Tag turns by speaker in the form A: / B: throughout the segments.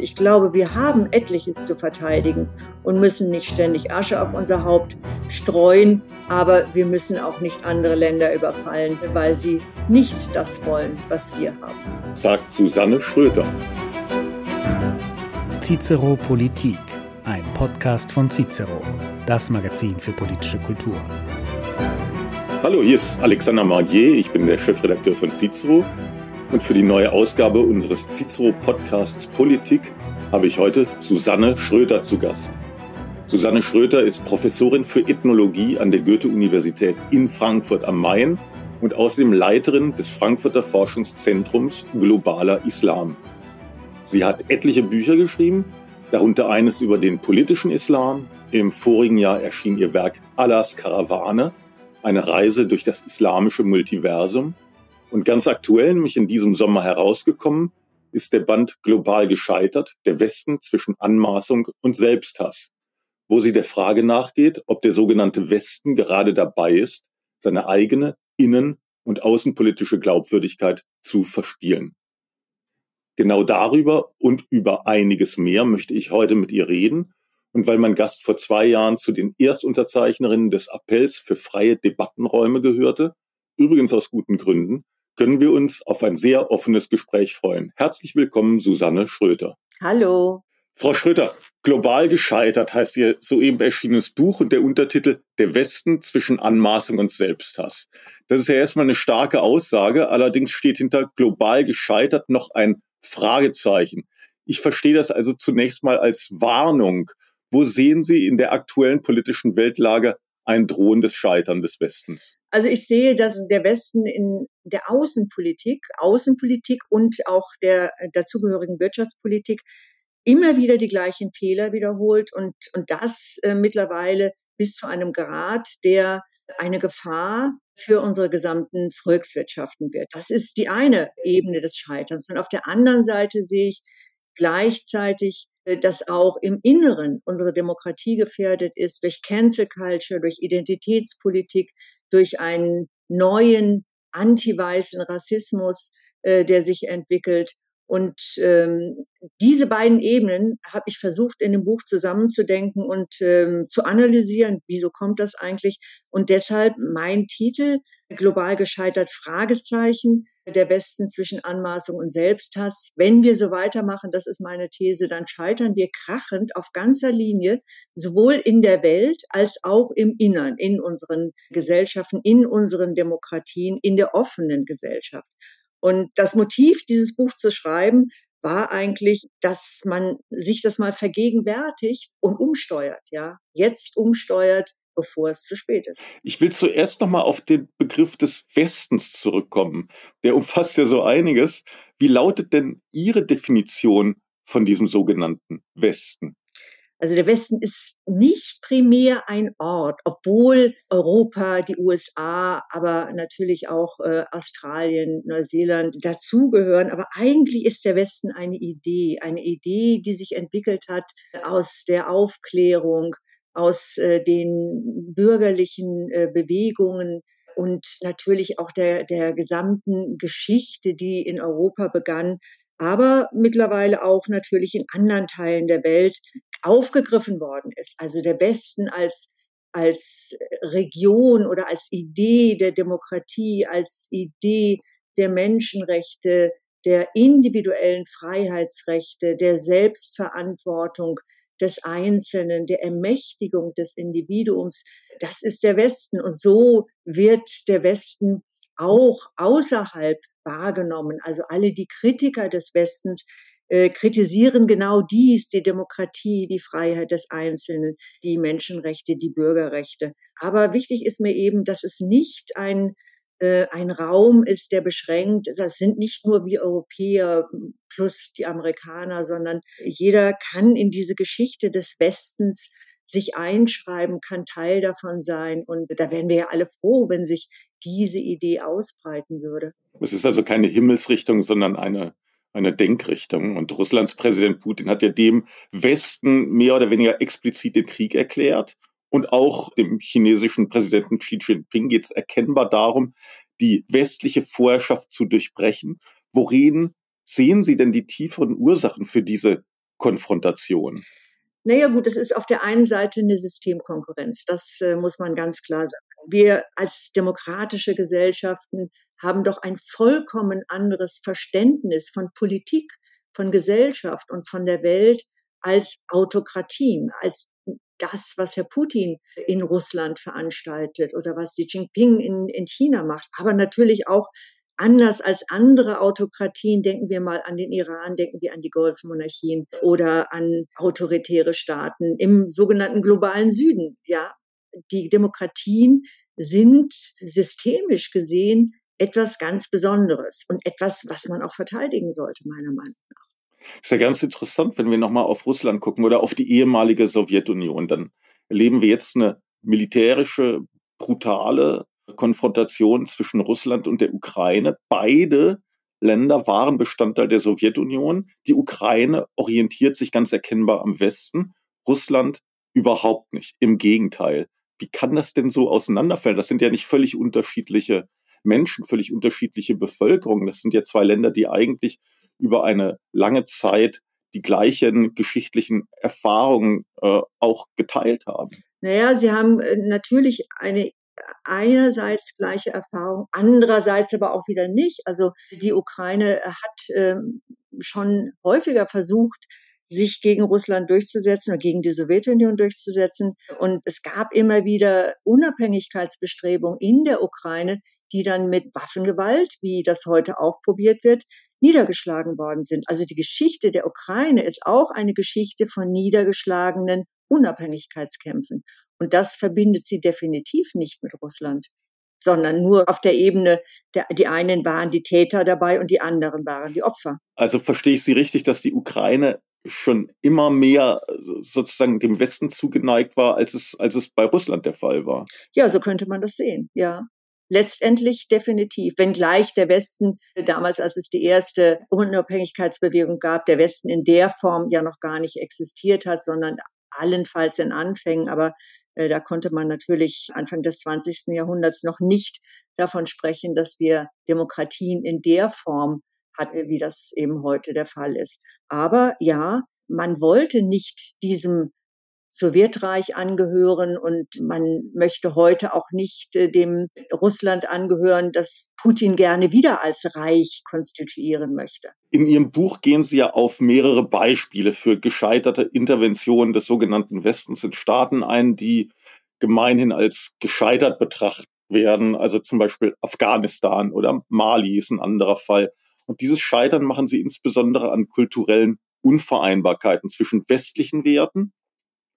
A: Ich glaube, wir haben etliches zu verteidigen und müssen nicht ständig Asche auf unser Haupt streuen, aber wir müssen auch nicht andere Länder überfallen, weil sie nicht das wollen, was wir haben.
B: Sagt Susanne Schröter.
C: Cicero Politik, ein Podcast von Cicero, das Magazin für politische Kultur.
B: Hallo, hier ist Alexander Margier, ich bin der Chefredakteur von Cicero und für die neue Ausgabe unseres Cicero-Podcasts Politik habe ich heute Susanne Schröter zu Gast. Susanne Schröter ist Professorin für Ethnologie an der Goethe-Universität in Frankfurt am Main und außerdem Leiterin des Frankfurter Forschungszentrums Globaler Islam. Sie hat etliche Bücher geschrieben, darunter eines über den politischen Islam. Im vorigen Jahr erschien ihr Werk Allahs Karawane, eine Reise durch das islamische Multiversum und ganz aktuell, nämlich in diesem Sommer herausgekommen, ist der Band Global gescheitert, der Westen zwischen Anmaßung und Selbsthass, wo sie der Frage nachgeht, ob der sogenannte Westen gerade dabei ist, seine eigene innen- und außenpolitische Glaubwürdigkeit zu verspielen. Genau darüber und über einiges mehr möchte ich heute mit ihr reden. Und weil mein Gast vor zwei Jahren zu den Erstunterzeichnerinnen des Appells für freie Debattenräume gehörte, übrigens aus guten Gründen, können wir uns auf ein sehr offenes Gespräch freuen. Herzlich willkommen, Susanne Schröter.
A: Hallo.
B: Frau Schröter, global gescheitert heißt Ihr soeben erschienenes Buch und der Untertitel Der Westen zwischen Anmaßung und Selbsthass. Das ist ja erstmal eine starke Aussage, allerdings steht hinter global gescheitert noch ein Fragezeichen. Ich verstehe das also zunächst mal als Warnung. Wo sehen Sie in der aktuellen politischen Weltlage ein drohendes Scheitern des Westens?
A: Also ich sehe, dass der Westen in der Außenpolitik, Außenpolitik und auch der dazugehörigen Wirtschaftspolitik immer wieder die gleichen Fehler wiederholt und, und das äh, mittlerweile bis zu einem Grad, der eine Gefahr für unsere gesamten Volkswirtschaften wird. Das ist die eine Ebene des Scheiterns. Und auf der anderen Seite sehe ich gleichzeitig äh, dass auch im Inneren unsere Demokratie gefährdet ist durch Cancel Culture, durch Identitätspolitik, durch einen neuen anti-weißen Rassismus, äh, der sich entwickelt. Und ähm, diese beiden Ebenen habe ich versucht in dem Buch zusammenzudenken und ähm, zu analysieren, wieso kommt das eigentlich. Und deshalb mein Titel, global gescheitert Fragezeichen, der Westen zwischen Anmaßung und Selbsthass. Wenn wir so weitermachen, das ist meine These, dann scheitern wir krachend auf ganzer Linie, sowohl in der Welt als auch im Innern, in unseren Gesellschaften, in unseren Demokratien, in der offenen Gesellschaft. Und das Motiv, dieses Buch zu schreiben, war eigentlich, dass man sich das mal vergegenwärtigt und umsteuert, ja. Jetzt umsteuert, bevor es zu spät ist.
B: Ich will zuerst nochmal auf den Begriff des Westens zurückkommen. Der umfasst ja so einiges. Wie lautet denn Ihre Definition von diesem sogenannten Westen?
A: Also der Westen ist nicht primär ein Ort, obwohl Europa, die USA, aber natürlich auch äh, Australien, Neuseeland dazugehören. Aber eigentlich ist der Westen eine Idee, eine Idee, die sich entwickelt hat aus der Aufklärung, aus äh, den bürgerlichen äh, Bewegungen und natürlich auch der, der gesamten Geschichte, die in Europa begann, aber mittlerweile auch natürlich in anderen Teilen der Welt aufgegriffen worden ist. Also der Westen als als Region oder als Idee der Demokratie, als Idee der Menschenrechte, der individuellen Freiheitsrechte, der Selbstverantwortung, des Einzelnen, der Ermächtigung des Individuums. Das ist der Westen. Und so wird der Westen auch außerhalb wahrgenommen. Also alle die Kritiker des Westens äh, kritisieren genau dies, die Demokratie, die Freiheit des Einzelnen, die Menschenrechte, die Bürgerrechte. Aber wichtig ist mir eben, dass es nicht ein ein Raum ist, der beschränkt. Das sind nicht nur wir Europäer plus die Amerikaner, sondern jeder kann in diese Geschichte des Westens sich einschreiben, kann Teil davon sein. Und da wären wir ja alle froh, wenn sich diese Idee ausbreiten würde.
B: Es ist also keine Himmelsrichtung, sondern eine, eine Denkrichtung. Und Russlands Präsident Putin hat ja dem Westen mehr oder weniger explizit den Krieg erklärt. Und auch dem chinesischen Präsidenten Xi Jinping geht es erkennbar darum, die westliche Vorherrschaft zu durchbrechen. Worin sehen Sie denn die tieferen Ursachen für diese Konfrontation?
A: Naja gut, es ist auf der einen Seite eine Systemkonkurrenz. Das äh, muss man ganz klar sagen. Wir als demokratische Gesellschaften haben doch ein vollkommen anderes Verständnis von Politik, von Gesellschaft und von der Welt als Autokratien, als das, was Herr Putin in Russland veranstaltet oder was Xi Jinping in, in China macht, aber natürlich auch anders als andere Autokratien, denken wir mal an den Iran, denken wir an die Golfmonarchien oder an autoritäre Staaten im sogenannten globalen Süden. Ja, die Demokratien sind systemisch gesehen etwas ganz Besonderes und etwas, was man auch verteidigen sollte, meiner Meinung nach.
B: Ist ja ganz interessant, wenn wir nochmal auf Russland gucken oder auf die ehemalige Sowjetunion, dann erleben wir jetzt eine militärische, brutale Konfrontation zwischen Russland und der Ukraine. Beide Länder waren Bestandteil der Sowjetunion. Die Ukraine orientiert sich ganz erkennbar am Westen, Russland überhaupt nicht. Im Gegenteil. Wie kann das denn so auseinanderfallen? Das sind ja nicht völlig unterschiedliche Menschen, völlig unterschiedliche Bevölkerungen. Das sind ja zwei Länder, die eigentlich über eine lange Zeit die gleichen geschichtlichen Erfahrungen äh, auch geteilt haben.
A: Naja, sie haben äh, natürlich eine einerseits gleiche Erfahrung, andererseits aber auch wieder nicht. Also die Ukraine hat ähm, schon häufiger versucht, sich gegen Russland durchzusetzen oder gegen die Sowjetunion durchzusetzen. Und es gab immer wieder Unabhängigkeitsbestrebungen in der Ukraine, die dann mit Waffengewalt, wie das heute auch probiert wird, niedergeschlagen worden sind. Also die Geschichte der Ukraine ist auch eine Geschichte von niedergeschlagenen Unabhängigkeitskämpfen. Und das verbindet sie definitiv nicht mit Russland, sondern nur auf der Ebene, der, die einen waren die Täter dabei und die anderen waren die Opfer.
B: Also verstehe ich Sie richtig, dass die Ukraine schon immer mehr sozusagen dem Westen zugeneigt war, als es, als es bei Russland der Fall war.
A: Ja, so könnte man das sehen, ja. Letztendlich definitiv, wenngleich der Westen damals, als es die erste Unabhängigkeitsbewegung gab, der Westen in der Form ja noch gar nicht existiert hat, sondern allenfalls in Anfängen, aber äh, da konnte man natürlich Anfang des 20. Jahrhunderts noch nicht davon sprechen, dass wir Demokratien in der Form hatten, wie das eben heute der Fall ist. Aber ja, man wollte nicht diesem Sowjetreich angehören und man möchte heute auch nicht äh, dem Russland angehören, das Putin gerne wieder als Reich konstituieren möchte.
B: In Ihrem Buch gehen Sie ja auf mehrere Beispiele für gescheiterte Interventionen des sogenannten Westens in Staaten ein, die gemeinhin als gescheitert betrachtet werden. Also zum Beispiel Afghanistan oder Mali ist ein anderer Fall. Und dieses Scheitern machen Sie insbesondere an kulturellen Unvereinbarkeiten zwischen westlichen Werten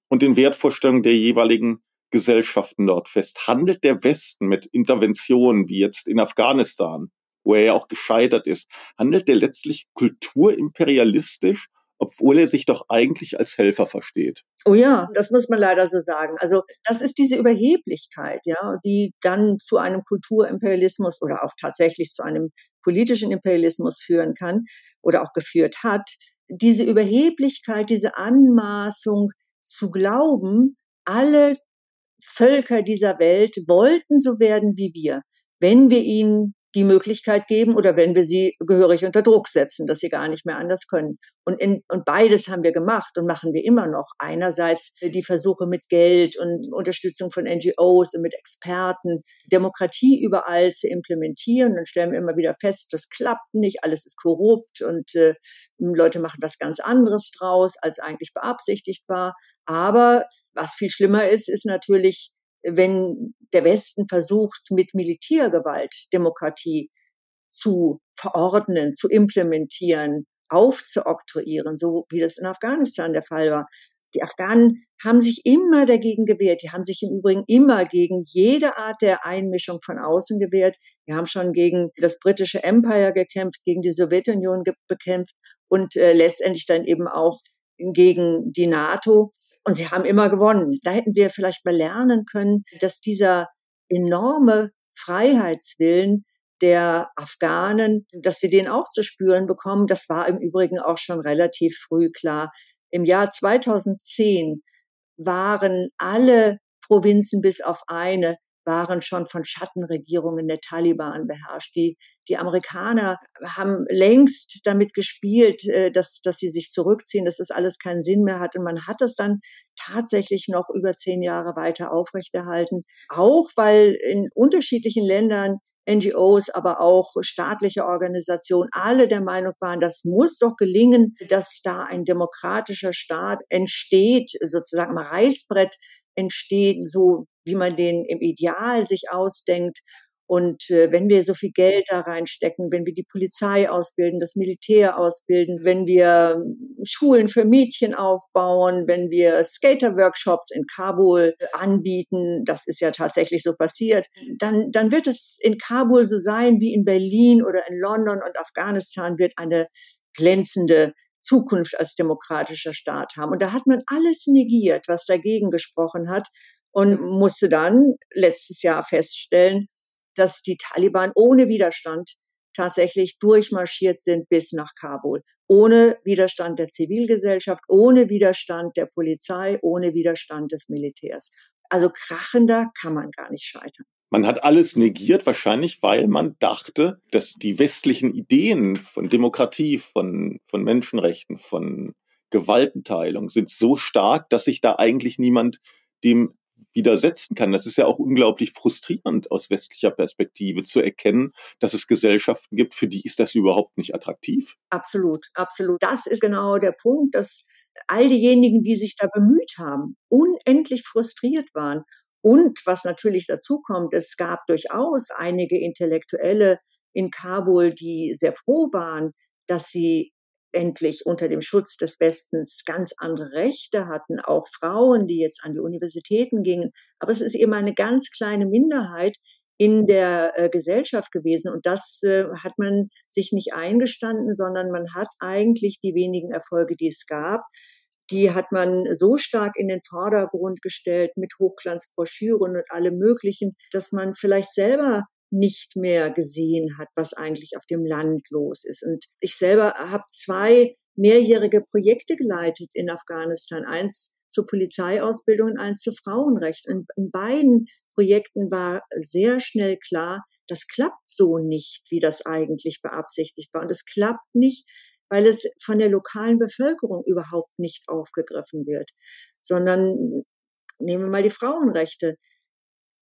B: und den Wertvorstellungen der jeweiligen Gesellschaften dort fest. Handelt der Westen mit Interventionen wie jetzt in Afghanistan, wo er ja auch gescheitert ist, handelt der letztlich kulturimperialistisch, obwohl er sich doch eigentlich als Helfer versteht?
A: Oh ja, das muss man leider so sagen. Also das ist diese Überheblichkeit, ja, die dann zu einem Kulturimperialismus oder auch tatsächlich zu einem politischen Imperialismus führen kann oder auch geführt hat. Diese Überheblichkeit, diese Anmaßung, zu glauben, alle Völker dieser Welt wollten so werden wie wir, wenn wir ihnen die Möglichkeit geben oder wenn wir sie gehörig unter Druck setzen, dass sie gar nicht mehr anders können. Und, in, und beides haben wir gemacht und machen wir immer noch. Einerseits die Versuche mit Geld und Unterstützung von NGOs und mit Experten, Demokratie überall zu implementieren. Dann stellen wir immer wieder fest, das klappt nicht, alles ist korrupt und äh, Leute machen was ganz anderes draus, als eigentlich beabsichtigt war. Aber was viel schlimmer ist, ist natürlich, wenn der Westen versucht, mit Militärgewalt Demokratie zu verordnen, zu implementieren, aufzuoktroyieren, so wie das in Afghanistan der Fall war. Die Afghanen haben sich immer dagegen gewehrt. Die haben sich im Übrigen immer gegen jede Art der Einmischung von außen gewehrt. Die haben schon gegen das britische Empire gekämpft, gegen die Sowjetunion bekämpft und äh, letztendlich dann eben auch gegen die NATO. Und sie haben immer gewonnen. Da hätten wir vielleicht mal lernen können, dass dieser enorme Freiheitswillen der Afghanen, dass wir den auch zu spüren bekommen, das war im Übrigen auch schon relativ früh klar. Im Jahr 2010 waren alle Provinzen bis auf eine waren schon von Schattenregierungen der Taliban beherrscht. Die, die Amerikaner haben längst damit gespielt, äh, dass, dass sie sich zurückziehen, dass das alles keinen Sinn mehr hat. Und man hat das dann tatsächlich noch über zehn Jahre weiter aufrechterhalten. Auch weil in unterschiedlichen Ländern NGOs, aber auch staatliche Organisationen, alle der Meinung waren, das muss doch gelingen, dass da ein demokratischer Staat entsteht, sozusagen am Reißbrett entsteht, so wie man den im Ideal sich ausdenkt. Und äh, wenn wir so viel Geld da reinstecken, wenn wir die Polizei ausbilden, das Militär ausbilden, wenn wir ähm, Schulen für Mädchen aufbauen, wenn wir Skater-Workshops in Kabul anbieten, das ist ja tatsächlich so passiert, dann, dann wird es in Kabul so sein wie in Berlin oder in London und Afghanistan wird eine glänzende Zukunft als demokratischer Staat haben. Und da hat man alles negiert, was dagegen gesprochen hat und musste dann letztes Jahr feststellen, dass die Taliban ohne Widerstand tatsächlich durchmarschiert sind bis nach Kabul. Ohne Widerstand der Zivilgesellschaft, ohne Widerstand der Polizei, ohne Widerstand des Militärs. Also krachender kann man gar nicht scheitern.
B: Man hat alles negiert, wahrscheinlich, weil man dachte, dass die westlichen Ideen von Demokratie, von, von Menschenrechten, von Gewaltenteilung sind so stark, dass sich da eigentlich niemand dem widersetzen kann. Das ist ja auch unglaublich frustrierend aus westlicher Perspektive zu erkennen, dass es Gesellschaften gibt, für die ist das überhaupt nicht attraktiv.
A: Absolut, absolut. Das ist genau der Punkt, dass all diejenigen, die sich da bemüht haben, unendlich frustriert waren. Und was natürlich dazu kommt, es gab durchaus einige Intellektuelle in Kabul, die sehr froh waren, dass sie endlich unter dem Schutz des Westens ganz andere Rechte hatten, auch Frauen, die jetzt an die Universitäten gingen. Aber es ist eben eine ganz kleine Minderheit in der äh, Gesellschaft gewesen. Und das äh, hat man sich nicht eingestanden, sondern man hat eigentlich die wenigen Erfolge, die es gab, die hat man so stark in den Vordergrund gestellt mit Hochglanzbroschüren und allem Möglichen, dass man vielleicht selber nicht mehr gesehen hat, was eigentlich auf dem Land los ist. Und ich selber habe zwei mehrjährige Projekte geleitet in Afghanistan. Eins zur Polizeiausbildung und eins zu Frauenrecht. Und in beiden Projekten war sehr schnell klar, das klappt so nicht, wie das eigentlich beabsichtigt war. Und es klappt nicht, weil es von der lokalen Bevölkerung überhaupt nicht aufgegriffen wird, sondern nehmen wir mal die Frauenrechte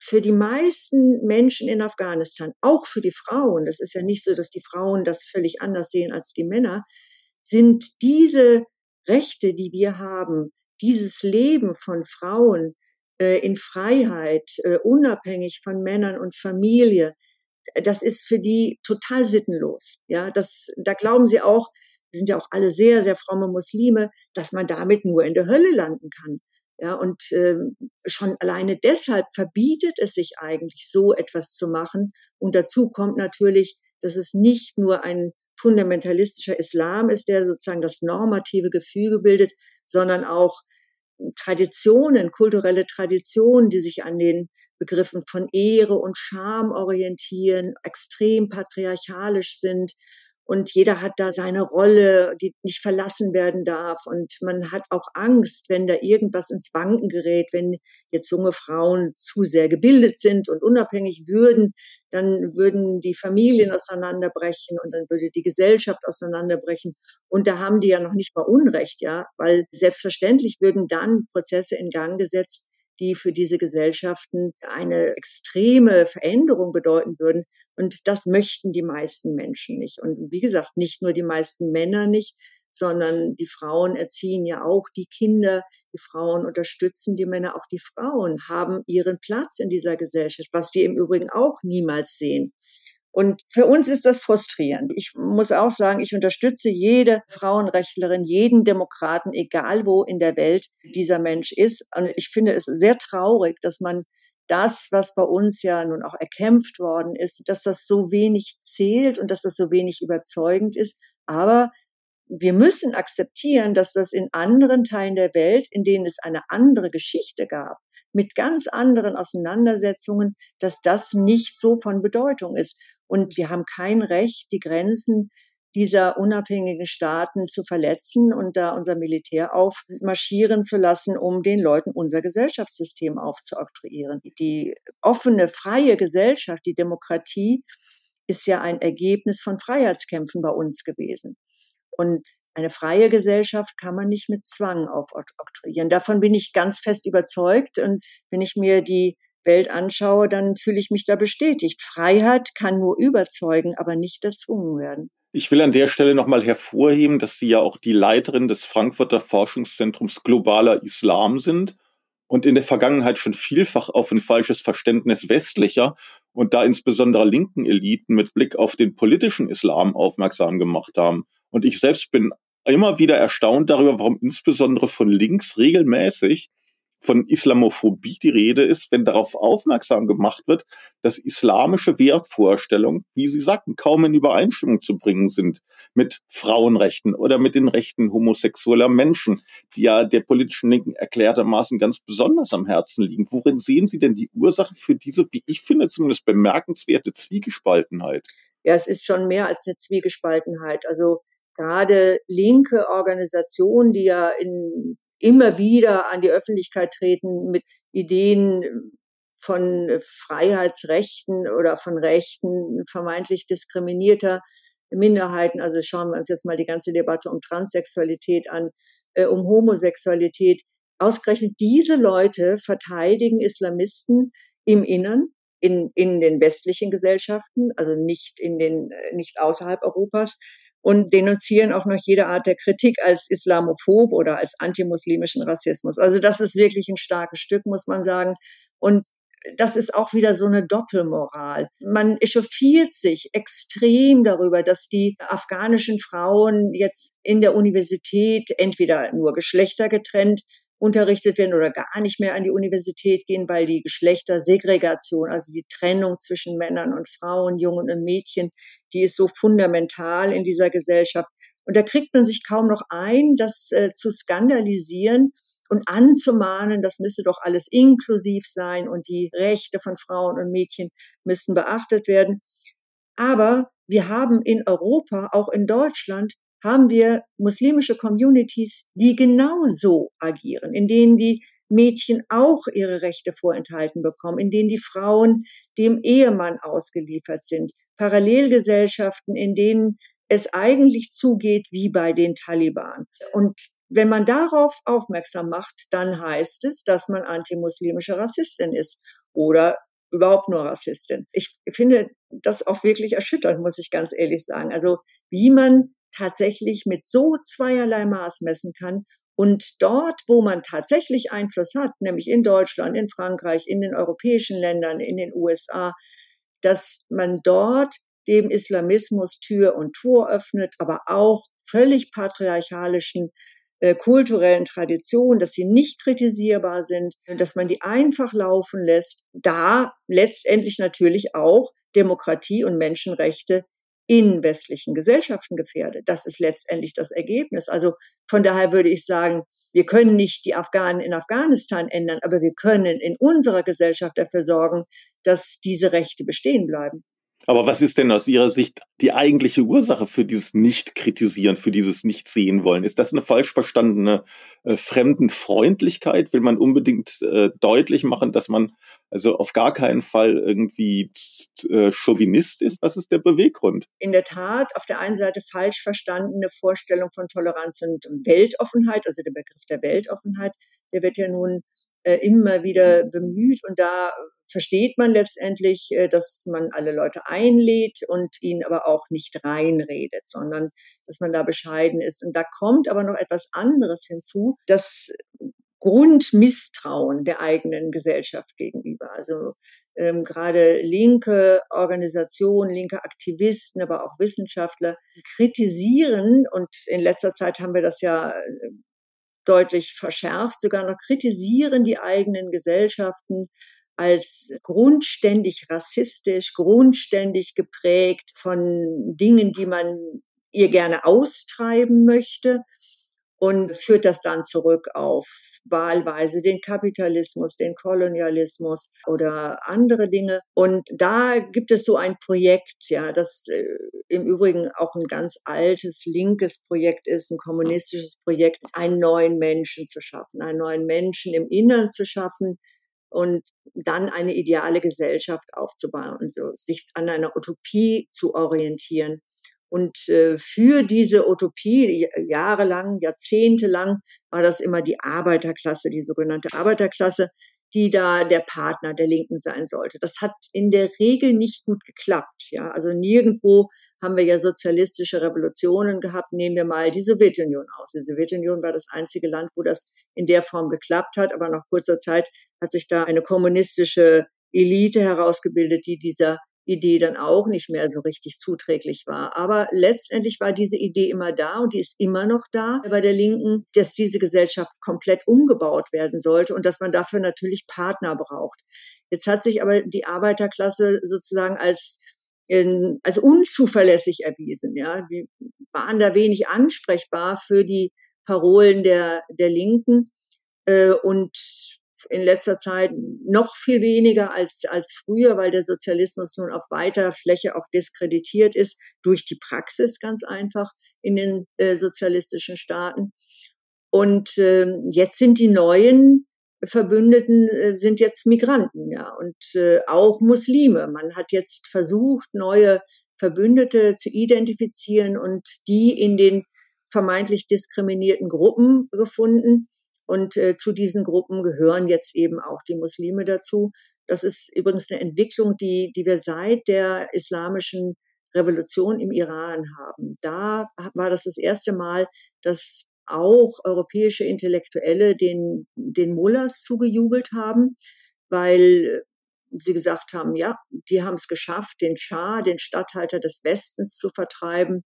A: für die meisten Menschen in Afghanistan, auch für die Frauen, das ist ja nicht so, dass die Frauen das völlig anders sehen als die Männer, sind diese Rechte, die wir haben, dieses Leben von Frauen äh, in Freiheit, äh, unabhängig von Männern und Familie, das ist für die total sittenlos. Ja, das, da glauben sie auch, sind ja auch alle sehr, sehr fromme Muslime, dass man damit nur in der Hölle landen kann. Ja, und ähm, schon alleine deshalb verbietet es sich eigentlich, so etwas zu machen. Und dazu kommt natürlich, dass es nicht nur ein fundamentalistischer Islam ist, der sozusagen das normative Gefüge bildet, sondern auch Traditionen, kulturelle Traditionen, die sich an den Begriffen von Ehre und Scham orientieren, extrem patriarchalisch sind und jeder hat da seine Rolle, die nicht verlassen werden darf. Und man hat auch Angst, wenn da irgendwas ins Wanken gerät, wenn jetzt junge Frauen zu sehr gebildet sind und unabhängig würden, dann würden die Familien auseinanderbrechen und dann würde die Gesellschaft auseinanderbrechen. Und da haben die ja noch nicht mal Unrecht, ja, weil selbstverständlich würden dann Prozesse in Gang gesetzt, die für diese Gesellschaften eine extreme Veränderung bedeuten würden. Und das möchten die meisten Menschen nicht. Und wie gesagt, nicht nur die meisten Männer nicht, sondern die Frauen erziehen ja auch die Kinder, die Frauen unterstützen die Männer, auch die Frauen haben ihren Platz in dieser Gesellschaft, was wir im Übrigen auch niemals sehen. Und für uns ist das frustrierend. Ich muss auch sagen, ich unterstütze jede Frauenrechtlerin, jeden Demokraten, egal wo in der Welt dieser Mensch ist. Und ich finde es sehr traurig, dass man das, was bei uns ja nun auch erkämpft worden ist, dass das so wenig zählt und dass das so wenig überzeugend ist. Aber wir müssen akzeptieren, dass das in anderen Teilen der Welt, in denen es eine andere Geschichte gab, mit ganz anderen Auseinandersetzungen, dass das nicht so von Bedeutung ist. Und wir haben kein Recht, die Grenzen dieser unabhängigen Staaten zu verletzen und da unser Militär aufmarschieren zu lassen, um den Leuten unser Gesellschaftssystem aufzuoktroyieren. Die offene, freie Gesellschaft, die Demokratie ist ja ein Ergebnis von Freiheitskämpfen bei uns gewesen. Und eine freie Gesellschaft kann man nicht mit Zwang aufoktroyieren. Davon bin ich ganz fest überzeugt. Und wenn ich mir die Welt anschaue, dann fühle ich mich da bestätigt. Freiheit kann nur überzeugen, aber nicht erzwungen werden.
B: Ich will an der Stelle nochmal hervorheben, dass Sie ja auch die Leiterin des Frankfurter Forschungszentrums Globaler Islam sind und in der Vergangenheit schon vielfach auf ein falsches Verständnis westlicher und da insbesondere linken Eliten mit Blick auf den politischen Islam aufmerksam gemacht haben. Und ich selbst bin immer wieder erstaunt darüber, warum insbesondere von links regelmäßig von Islamophobie die Rede ist, wenn darauf aufmerksam gemacht wird, dass islamische Wertvorstellungen, wie Sie sagten, kaum in Übereinstimmung zu bringen sind mit Frauenrechten oder mit den Rechten homosexueller Menschen, die ja der politischen Linken erklärtermaßen ganz besonders am Herzen liegen. Worin sehen Sie denn die Ursache für diese, wie ich finde, zumindest bemerkenswerte Zwiegespaltenheit?
A: Ja, es ist schon mehr als eine Zwiegespaltenheit. Also gerade linke Organisationen, die ja in immer wieder an die Öffentlichkeit treten mit Ideen von Freiheitsrechten oder von Rechten vermeintlich diskriminierter Minderheiten. Also schauen wir uns jetzt mal die ganze Debatte um Transsexualität an, äh, um Homosexualität. Ausgerechnet diese Leute verteidigen Islamisten im Innern, in, in den westlichen Gesellschaften, also nicht in den, nicht außerhalb Europas, und denunzieren auch noch jede Art der Kritik als islamophob oder als antimuslimischen Rassismus. Also das ist wirklich ein starkes Stück, muss man sagen. Und das ist auch wieder so eine Doppelmoral. Man echauffiert sich extrem darüber, dass die afghanischen Frauen jetzt in der Universität entweder nur geschlechtergetrennt unterrichtet werden oder gar nicht mehr an die Universität gehen, weil die Geschlechtersegregation, also die Trennung zwischen Männern und Frauen, Jungen und Mädchen, die ist so fundamental in dieser Gesellschaft. Und da kriegt man sich kaum noch ein, das äh, zu skandalisieren und anzumahnen, das müsse doch alles inklusiv sein und die Rechte von Frauen und Mädchen müssten beachtet werden. Aber wir haben in Europa, auch in Deutschland, haben wir muslimische Communities, die genauso agieren, in denen die Mädchen auch ihre Rechte vorenthalten bekommen, in denen die Frauen dem Ehemann ausgeliefert sind, Parallelgesellschaften, in denen es eigentlich zugeht wie bei den Taliban. Und wenn man darauf aufmerksam macht, dann heißt es, dass man antimuslimische Rassistin ist oder überhaupt nur Rassistin. Ich finde das auch wirklich erschütternd, muss ich ganz ehrlich sagen. Also wie man tatsächlich mit so zweierlei Maß messen kann. Und dort, wo man tatsächlich Einfluss hat, nämlich in Deutschland, in Frankreich, in den europäischen Ländern, in den USA, dass man dort dem Islamismus Tür und Tor öffnet, aber auch völlig patriarchalischen äh, kulturellen Traditionen, dass sie nicht kritisierbar sind, dass man die einfach laufen lässt, da letztendlich natürlich auch Demokratie und Menschenrechte in westlichen Gesellschaften gefährdet. Das ist letztendlich das Ergebnis. Also von daher würde ich sagen, wir können nicht die Afghanen in Afghanistan ändern, aber wir können in unserer Gesellschaft dafür sorgen, dass diese Rechte bestehen bleiben.
B: Aber was ist denn aus Ihrer Sicht die eigentliche Ursache für dieses Nicht-Kritisieren, für dieses Nicht-Sehen-Wollen? Ist das eine falsch verstandene äh, Fremdenfreundlichkeit? Will man unbedingt äh, deutlich machen, dass man also auf gar keinen Fall irgendwie äh, Chauvinist ist? Was ist der Beweggrund?
A: In der Tat, auf der einen Seite falsch verstandene Vorstellung von Toleranz und Weltoffenheit, also der Begriff der Weltoffenheit, der wird ja nun äh, immer wieder bemüht und da versteht man letztendlich, äh, dass man alle Leute einlädt und ihnen aber auch nicht reinredet, sondern dass man da bescheiden ist. Und da kommt aber noch etwas anderes hinzu, das Grundmisstrauen der eigenen Gesellschaft gegenüber. Also ähm, gerade linke Organisationen, linke Aktivisten, aber auch Wissenschaftler kritisieren, und in letzter Zeit haben wir das ja äh, deutlich verschärft, sogar noch kritisieren die eigenen Gesellschaften als grundständig rassistisch, grundständig geprägt von Dingen, die man ihr gerne austreiben möchte. und führt das dann zurück auf wahlweise den Kapitalismus, den Kolonialismus oder andere Dinge. Und da gibt es so ein Projekt, ja, das äh, im Übrigen auch ein ganz altes linkes Projekt ist, ein kommunistisches Projekt, einen neuen Menschen zu schaffen, einen neuen Menschen im Innern zu schaffen, und dann eine ideale Gesellschaft aufzubauen so sich an einer Utopie zu orientieren. Und äh, für diese Utopie, jahrelang, jahrzehntelang, war das immer die Arbeiterklasse, die sogenannte Arbeiterklasse, die da der Partner der Linken sein sollte. Das hat in der Regel nicht gut geklappt. Ja, also nirgendwo haben wir ja sozialistische Revolutionen gehabt. Nehmen wir mal die Sowjetunion aus. Die Sowjetunion war das einzige Land, wo das in der Form geklappt hat. Aber nach kurzer Zeit hat sich da eine kommunistische Elite herausgebildet, die dieser Idee dann auch nicht mehr so richtig zuträglich war. Aber letztendlich war diese Idee immer da und die ist immer noch da bei der Linken, dass diese Gesellschaft komplett umgebaut werden sollte und dass man dafür natürlich Partner braucht. Jetzt hat sich aber die Arbeiterklasse sozusagen als in, als unzuverlässig erwiesen. Ja, die waren da wenig ansprechbar für die Parolen der der Linken äh, und in letzter Zeit noch viel weniger als, als früher, weil der Sozialismus nun auf weiter Fläche auch diskreditiert ist durch die Praxis ganz einfach in den äh, sozialistischen Staaten. Und äh, jetzt sind die neuen Verbündeten äh, sind jetzt Migranten, ja, und äh, auch Muslime. Man hat jetzt versucht, neue Verbündete zu identifizieren und die in den vermeintlich diskriminierten Gruppen gefunden. Und äh, zu diesen Gruppen gehören jetzt eben auch die Muslime dazu. Das ist übrigens eine Entwicklung, die, die wir seit der islamischen Revolution im Iran haben. Da war das das erste Mal, dass auch europäische Intellektuelle den, den Mullahs zugejubelt haben, weil sie gesagt haben, ja, die haben es geschafft, den Schah, den Statthalter des Westens zu vertreiben.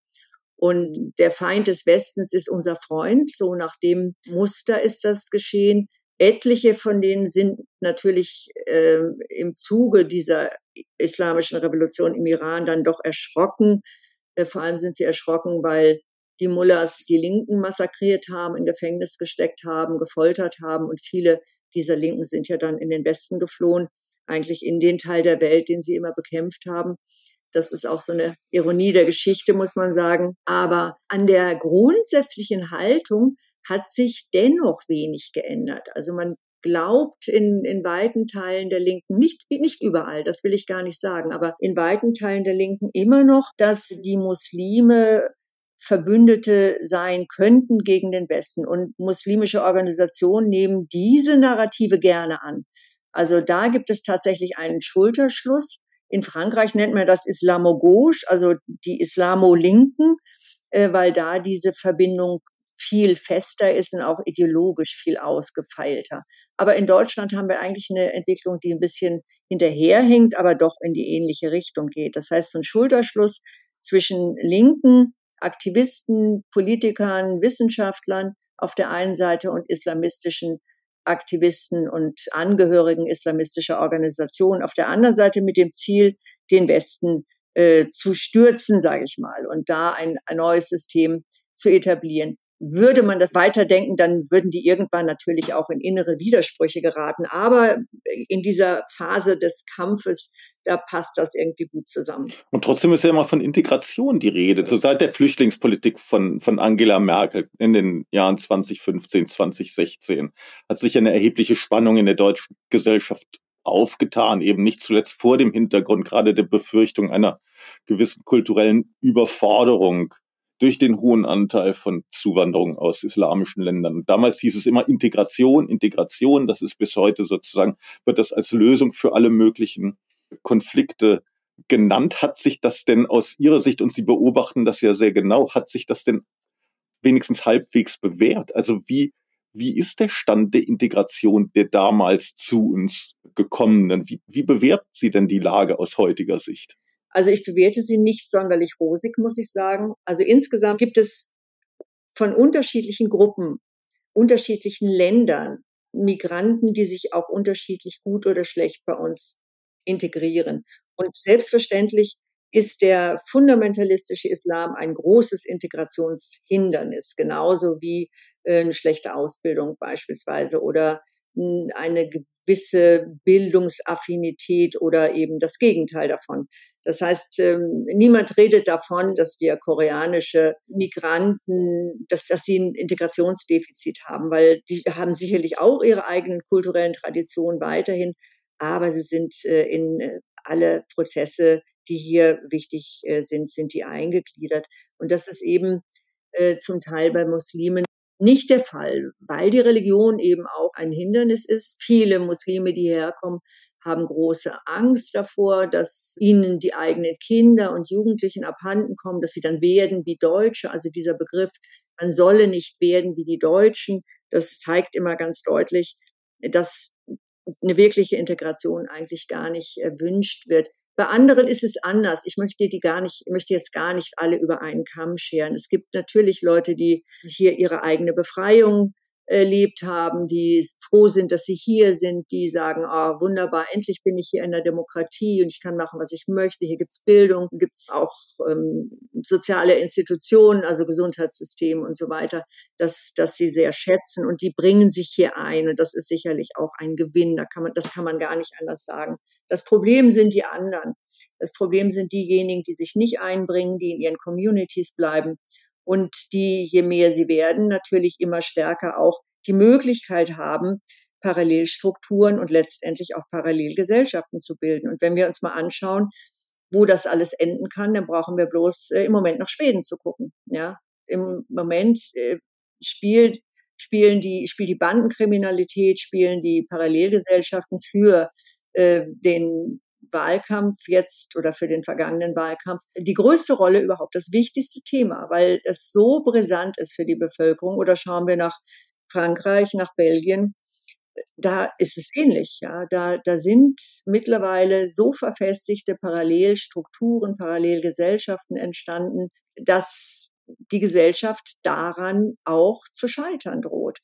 A: Und der Feind des Westens ist unser Freund. So nach dem Muster ist das geschehen. Etliche von denen sind natürlich äh, im Zuge dieser islamischen Revolution im Iran dann doch erschrocken. Äh, vor allem sind sie erschrocken, weil die Mullahs die Linken massakriert haben, in Gefängnis gesteckt haben, gefoltert haben und viele dieser Linken sind ja dann in den Westen geflohen, eigentlich in den Teil der Welt, den sie immer bekämpft haben. Das ist auch so eine Ironie der Geschichte, muss man sagen. Aber an der grundsätzlichen Haltung hat sich dennoch wenig geändert. Also man glaubt in, in weiten Teilen der Linken, nicht, nicht überall, das will ich gar nicht sagen, aber in weiten Teilen der Linken immer noch, dass die Muslime Verbündete sein könnten gegen den Westen. Und muslimische Organisationen nehmen diese Narrative gerne an. Also da gibt es tatsächlich einen Schulterschluss in Frankreich nennt man das Islamo-Gauche, also die Islamo-Linken, äh, weil da diese Verbindung viel fester ist und auch ideologisch viel ausgefeilter. Aber in Deutschland haben wir eigentlich eine Entwicklung, die ein bisschen hinterherhinkt, aber doch in die ähnliche Richtung geht. Das heißt, so ein Schulterschluss zwischen linken Aktivisten, Politikern, Wissenschaftlern auf der einen Seite und islamistischen Aktivisten und Angehörigen islamistischer Organisationen auf der anderen Seite mit dem Ziel, den Westen äh, zu stürzen, sage ich mal, und da ein, ein neues System zu etablieren würde man das weiterdenken, dann würden die irgendwann natürlich auch in innere Widersprüche geraten. Aber in dieser Phase des Kampfes, da passt das irgendwie gut zusammen.
B: Und trotzdem ist ja immer von Integration die Rede. So seit der Flüchtlingspolitik von, von Angela Merkel in den Jahren 2015, 2016 hat sich eine erhebliche Spannung in der deutschen Gesellschaft aufgetan, eben nicht zuletzt vor dem Hintergrund gerade der Befürchtung einer gewissen kulturellen Überforderung durch den hohen Anteil von Zuwanderung aus islamischen Ländern. Damals hieß es immer Integration, Integration. Das ist bis heute sozusagen, wird das als Lösung für alle möglichen Konflikte genannt. Hat sich das denn aus Ihrer Sicht, und Sie beobachten das ja sehr genau, hat sich das denn wenigstens halbwegs bewährt? Also wie, wie ist der Stand der Integration der damals zu uns gekommenen? Wie, wie bewerten Sie denn die Lage aus heutiger Sicht?
A: Also ich bewerte sie nicht sonderlich rosig, muss ich sagen. Also insgesamt gibt es von unterschiedlichen Gruppen, unterschiedlichen Ländern Migranten, die sich auch unterschiedlich gut oder schlecht bei uns integrieren. Und selbstverständlich ist der fundamentalistische Islam ein großes Integrationshindernis, genauso wie äh, eine schlechte Ausbildung beispielsweise oder eine gewisse Bildungsaffinität oder eben das Gegenteil davon. Das heißt, ähm, niemand redet davon, dass wir koreanische Migranten, dass, dass sie ein Integrationsdefizit haben, weil die haben sicherlich auch ihre eigenen kulturellen Traditionen weiterhin, aber sie sind äh, in äh, alle Prozesse, die hier wichtig äh, sind, sind die eingegliedert. Und das ist eben zum Teil bei Muslimen nicht der Fall, weil die Religion eben auch ein Hindernis ist. Viele Muslime, die herkommen, haben große Angst davor, dass ihnen die eigenen Kinder und Jugendlichen abhanden kommen, dass sie dann werden wie Deutsche. Also dieser Begriff, man solle nicht werden wie die Deutschen, das zeigt immer ganz deutlich, dass eine wirkliche Integration eigentlich gar nicht erwünscht wird. Bei anderen ist es anders. Ich möchte die gar nicht, möchte jetzt gar nicht alle über einen Kamm scheren. Es gibt natürlich Leute, die hier ihre eigene Befreiung erlebt haben, die froh sind, dass sie hier sind, die sagen, oh, wunderbar, endlich bin ich hier in der Demokratie und ich kann machen, was ich möchte. Hier gibt's Bildung, gibt's auch ähm, soziale Institutionen, also Gesundheitssystem und so weiter, dass, dass sie sehr schätzen und die bringen sich hier ein und das ist sicherlich auch ein Gewinn. Da kann man, das kann man gar nicht anders sagen. Das Problem sind die anderen. Das Problem sind diejenigen, die sich nicht einbringen, die in ihren Communities bleiben und die, je mehr sie werden, natürlich immer stärker auch die Möglichkeit haben, Parallelstrukturen und letztendlich auch Parallelgesellschaften zu bilden. Und wenn wir uns mal anschauen, wo das alles enden kann, dann brauchen wir bloß äh, im Moment nach Schweden zu gucken. Ja, im Moment äh, spielt spielen die spielt die Bandenkriminalität, spielen die Parallelgesellschaften für äh, den Wahlkampf jetzt oder für den vergangenen Wahlkampf die größte Rolle überhaupt, das wichtigste Thema, weil es so brisant ist für die Bevölkerung. Oder schauen wir nach Frankreich, nach Belgien, da ist es ähnlich. Ja, da, da sind mittlerweile so verfestigte Parallelstrukturen, Parallelgesellschaften entstanden, dass die Gesellschaft daran auch zu scheitern droht.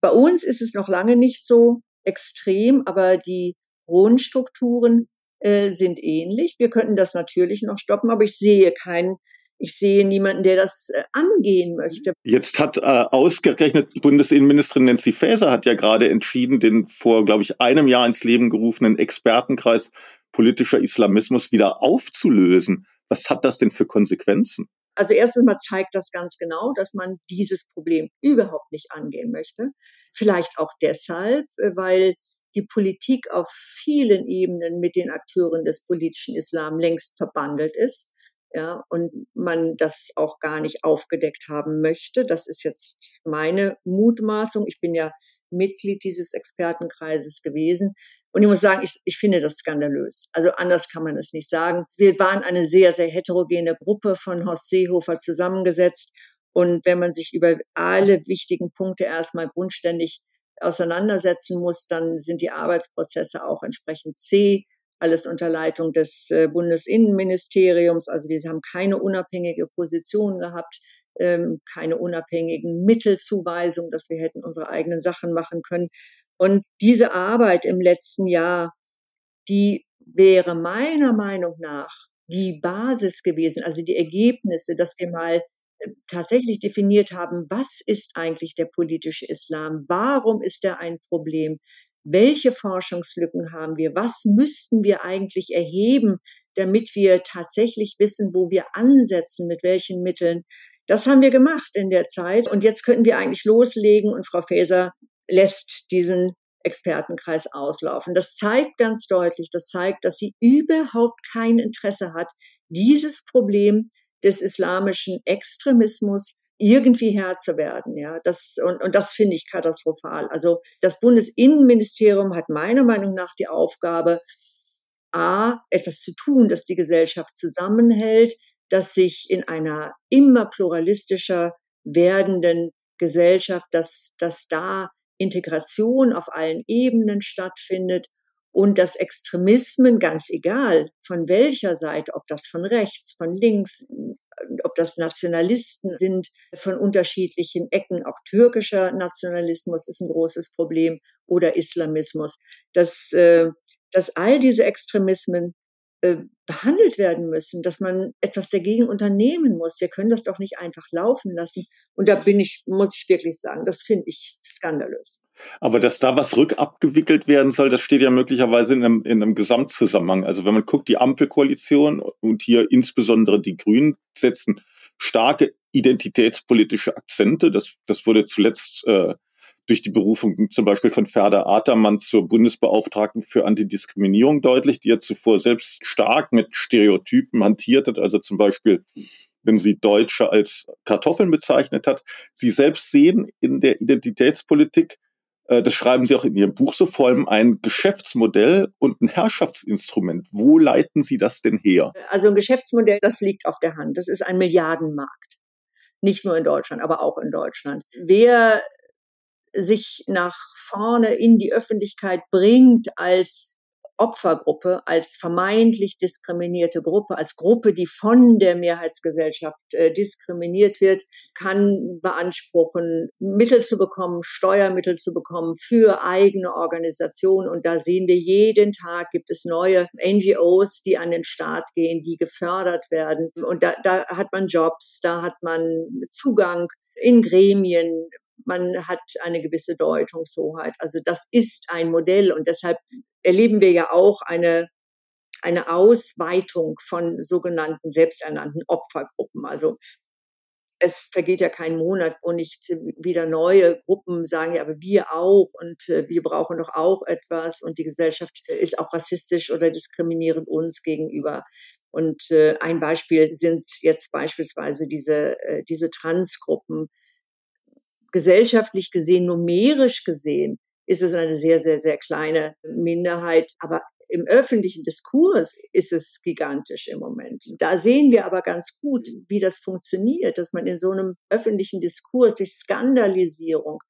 A: Bei uns ist es noch lange nicht so extrem, aber die Grundstrukturen äh, sind ähnlich. Wir könnten das natürlich noch stoppen, aber ich sehe keinen ich sehe niemanden, der das äh, angehen möchte.
B: Jetzt hat äh, ausgerechnet Bundesinnenministerin Nancy Faeser hat ja gerade entschieden, den vor, glaube ich, einem Jahr ins Leben gerufenen Expertenkreis politischer Islamismus wieder aufzulösen. Was hat das denn für Konsequenzen?
A: Also erstens mal zeigt das ganz genau, dass man dieses Problem überhaupt nicht angehen möchte. Vielleicht auch deshalb, äh, weil die Politik auf vielen Ebenen mit den Akteuren des politischen Islam längst verbandelt ist. Ja, und man das auch gar nicht aufgedeckt haben möchte. Das ist jetzt meine Mutmaßung. Ich bin ja Mitglied dieses Expertenkreises gewesen. Und ich muss sagen, ich, ich finde das skandalös. Also anders kann man es nicht sagen. Wir waren eine sehr, sehr heterogene Gruppe von Horst Seehofer zusammengesetzt. Und wenn man sich über alle wichtigen Punkte erstmal grundständig auseinandersetzen muss, dann sind die Arbeitsprozesse auch entsprechend zäh. Alles unter Leitung des äh, Bundesinnenministeriums. Also wir haben keine unabhängige Position gehabt, ähm, keine unabhängigen Mittelzuweisungen, dass wir hätten unsere eigenen Sachen machen können. Und diese Arbeit im letzten Jahr, die wäre meiner Meinung nach die Basis gewesen, also die Ergebnisse, dass wir mal tatsächlich definiert haben, was ist eigentlich der politische Islam? Warum ist er ein Problem? Welche Forschungslücken haben wir? Was müssten wir eigentlich erheben, damit wir tatsächlich wissen, wo wir ansetzen, mit welchen Mitteln? Das haben wir gemacht in der Zeit. Und jetzt könnten wir eigentlich loslegen und Frau Faeser lässt diesen Expertenkreis auslaufen. Das zeigt ganz deutlich, das zeigt, dass sie überhaupt kein Interesse hat, dieses Problem des islamischen Extremismus irgendwie Herr zu werden. Ja, das, und, und das finde ich katastrophal. Also das Bundesinnenministerium hat meiner Meinung nach die Aufgabe, A, etwas zu tun, dass die Gesellschaft zusammenhält, dass sich in einer immer pluralistischer werdenden Gesellschaft, dass, dass da Integration auf allen Ebenen stattfindet und dass Extremismen, ganz egal von welcher Seite, ob das von rechts, von links, ob das Nationalisten sind von unterschiedlichen Ecken, auch türkischer Nationalismus ist ein großes Problem oder Islamismus, dass, äh, dass all diese Extremismen äh, behandelt werden müssen, dass man etwas dagegen unternehmen muss. Wir können das doch nicht einfach laufen lassen. Und da bin ich, muss ich wirklich sagen, das finde ich skandalös.
B: Aber dass da was rückabgewickelt werden soll, das steht ja möglicherweise in einem, in einem Gesamtzusammenhang. Also wenn man guckt, die Ampelkoalition und hier insbesondere die Grünen setzen starke identitätspolitische Akzente. Das, das wurde zuletzt äh, durch die Berufung zum Beispiel von Ferda Atermann zur Bundesbeauftragten für Antidiskriminierung deutlich, die ja zuvor selbst stark mit Stereotypen hantiert hat, also zum Beispiel wenn sie Deutsche als Kartoffeln bezeichnet hat. Sie selbst sehen in der Identitätspolitik, das schreiben Sie auch in Ihrem Buch so, vor allem ein Geschäftsmodell und ein Herrschaftsinstrument. Wo leiten Sie das denn her?
A: Also ein Geschäftsmodell, das liegt auf der Hand. Das ist ein Milliardenmarkt. Nicht nur in Deutschland, aber auch in Deutschland. Wer sich nach vorne in die Öffentlichkeit bringt als Opfergruppe, als vermeintlich diskriminierte Gruppe, als Gruppe, die von der Mehrheitsgesellschaft äh, diskriminiert wird, kann beanspruchen, Mittel zu bekommen, Steuermittel zu bekommen für eigene Organisationen. Und da sehen wir jeden Tag gibt es neue NGOs, die an den Start gehen, die gefördert werden. Und da, da hat man Jobs, da hat man Zugang in Gremien, man hat eine gewisse Deutungshoheit. Also das ist ein Modell und deshalb erleben wir ja auch eine eine Ausweitung von sogenannten selbsternannten Opfergruppen. Also es vergeht ja kein Monat, wo nicht wieder neue Gruppen sagen, ja, aber wir auch und äh, wir brauchen doch auch etwas und die Gesellschaft ist auch rassistisch oder diskriminierend uns gegenüber. Und äh, ein Beispiel sind jetzt beispielsweise diese, äh, diese Transgruppen, gesellschaftlich gesehen, numerisch gesehen, ist es eine sehr, sehr, sehr kleine Minderheit. Aber im öffentlichen Diskurs ist es gigantisch im Moment. Da sehen wir aber ganz gut, wie das funktioniert, dass man in so einem öffentlichen Diskurs durch Skandalisierung,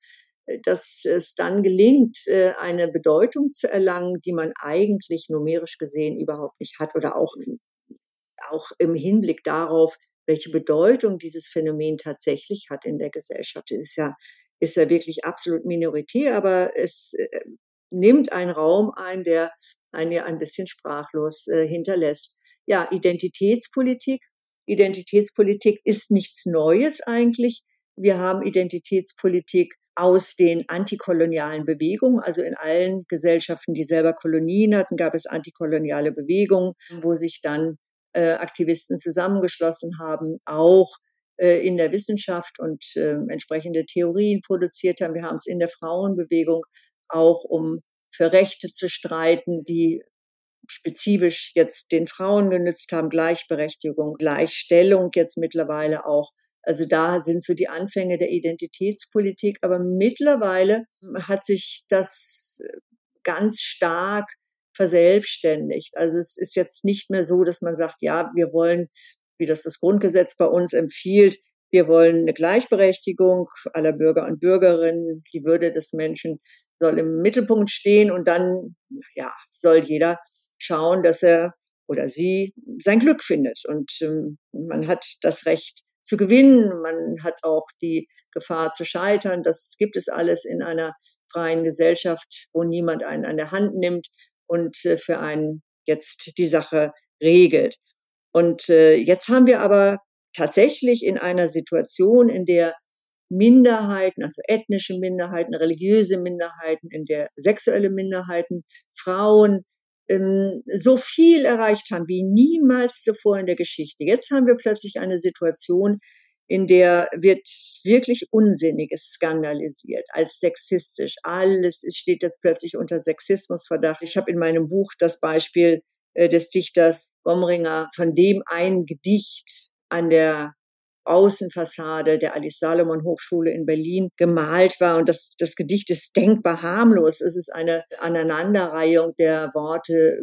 A: äh, dass es dann gelingt, äh, eine Bedeutung zu erlangen, die man eigentlich numerisch gesehen überhaupt nicht hat oder auch, auch im Hinblick darauf, welche Bedeutung dieses Phänomen tatsächlich hat in der Gesellschaft. Es ist ja, ist ja wirklich absolut minoritär, aber es äh, nimmt einen Raum ein, der einen ja ein bisschen sprachlos äh, hinterlässt. Ja, Identitätspolitik. Identitätspolitik ist nichts Neues eigentlich. Wir haben Identitätspolitik aus den antikolonialen Bewegungen, also in allen Gesellschaften, die selber Kolonien hatten, gab es antikoloniale Bewegungen, wo sich dann äh, Aktivisten zusammengeschlossen haben, auch in der Wissenschaft und äh, entsprechende Theorien produziert haben. Wir haben es in der Frauenbewegung auch um für Rechte zu streiten, die spezifisch jetzt den Frauen genützt haben, Gleichberechtigung, Gleichstellung jetzt mittlerweile auch. Also da sind so die Anfänge der Identitätspolitik. Aber mittlerweile hat sich das ganz stark verselbstständigt. Also es ist jetzt nicht mehr so, dass man sagt, ja, wir wollen, wie das das Grundgesetz bei uns empfiehlt, wir wollen eine Gleichberechtigung aller Bürger und Bürgerinnen. Die Würde des Menschen soll im Mittelpunkt stehen und dann, ja, soll jeder schauen, dass er oder sie sein Glück findet. Und ähm, man hat das Recht zu gewinnen. Man hat auch die Gefahr zu scheitern. Das gibt es alles in einer freien Gesellschaft, wo niemand einen an der Hand nimmt und äh, für einen jetzt die Sache regelt. Und äh, jetzt haben wir aber tatsächlich in einer Situation, in der Minderheiten, also ethnische Minderheiten, religiöse Minderheiten, in der sexuelle Minderheiten, Frauen ähm, so viel erreicht haben wie niemals zuvor in der Geschichte. Jetzt haben wir plötzlich eine Situation, in der wird wirklich Unsinniges skandalisiert als sexistisch. Alles steht jetzt plötzlich unter Sexismusverdacht. Ich habe in meinem Buch das Beispiel äh, des Dichters Bomringer, von dem ein Gedicht an der Außenfassade der Alice Salomon Hochschule in Berlin gemalt war. Und das, das Gedicht ist denkbar harmlos. Es ist eine Aneinanderreihung der Worte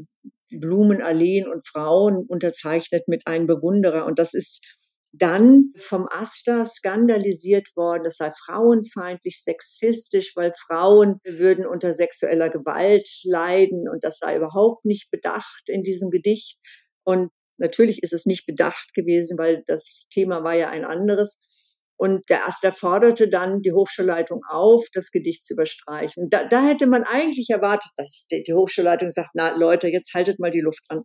A: Blumen, Alleen und Frauen unterzeichnet mit einem Bewunderer. Und das ist dann vom Asta skandalisiert worden, das sei frauenfeindlich, sexistisch, weil Frauen würden unter sexueller Gewalt leiden und das sei überhaupt nicht bedacht in diesem Gedicht. Und natürlich ist es nicht bedacht gewesen, weil das Thema war ja ein anderes. Und der Asta forderte dann die Hochschulleitung auf, das Gedicht zu überstreichen. Da, da hätte man eigentlich erwartet, dass die Hochschulleitung sagt, na Leute, jetzt haltet mal die Luft an.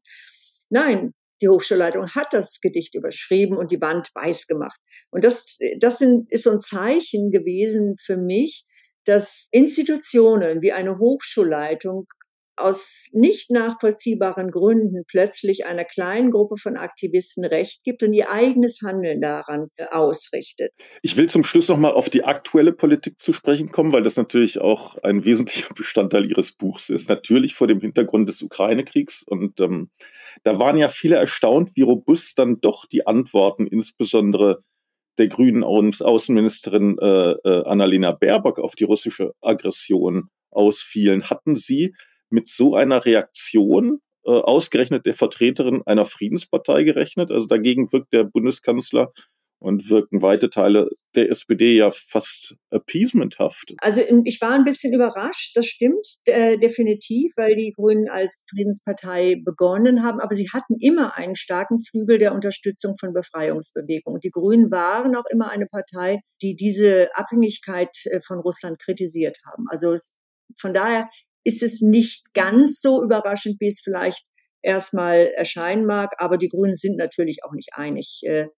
A: Nein, die Hochschulleitung hat das Gedicht überschrieben und die Wand weiß gemacht. Und das, das sind, ist so ein Zeichen gewesen für mich, dass Institutionen wie eine Hochschulleitung aus nicht nachvollziehbaren Gründen plötzlich einer kleinen Gruppe von Aktivisten Recht gibt und ihr eigenes Handeln daran äh, ausrichtet.
B: Ich will zum Schluss noch mal auf die aktuelle Politik zu sprechen kommen, weil das natürlich auch ein wesentlicher Bestandteil Ihres Buchs ist. Natürlich vor dem Hintergrund des Ukraine-Kriegs. Und ähm, da waren ja viele erstaunt, wie robust dann doch die Antworten, insbesondere der grünen Außenministerin äh, äh, Annalena Baerbock auf die russische Aggression ausfielen. Hatten Sie mit so einer Reaktion äh, ausgerechnet der Vertreterin einer Friedenspartei gerechnet. Also dagegen wirkt der Bundeskanzler und wirken weite Teile der SPD ja fast appeasementhaft.
A: Also ich war ein bisschen überrascht, das stimmt äh, definitiv, weil die Grünen als Friedenspartei begonnen haben, aber sie hatten immer einen starken Flügel der Unterstützung von Befreiungsbewegungen. Die Grünen waren auch immer eine Partei, die diese Abhängigkeit äh, von Russland kritisiert haben. Also es, von daher ist es nicht ganz so überraschend, wie es vielleicht erstmal erscheinen mag. Aber die Grünen sind natürlich auch nicht einig, äh,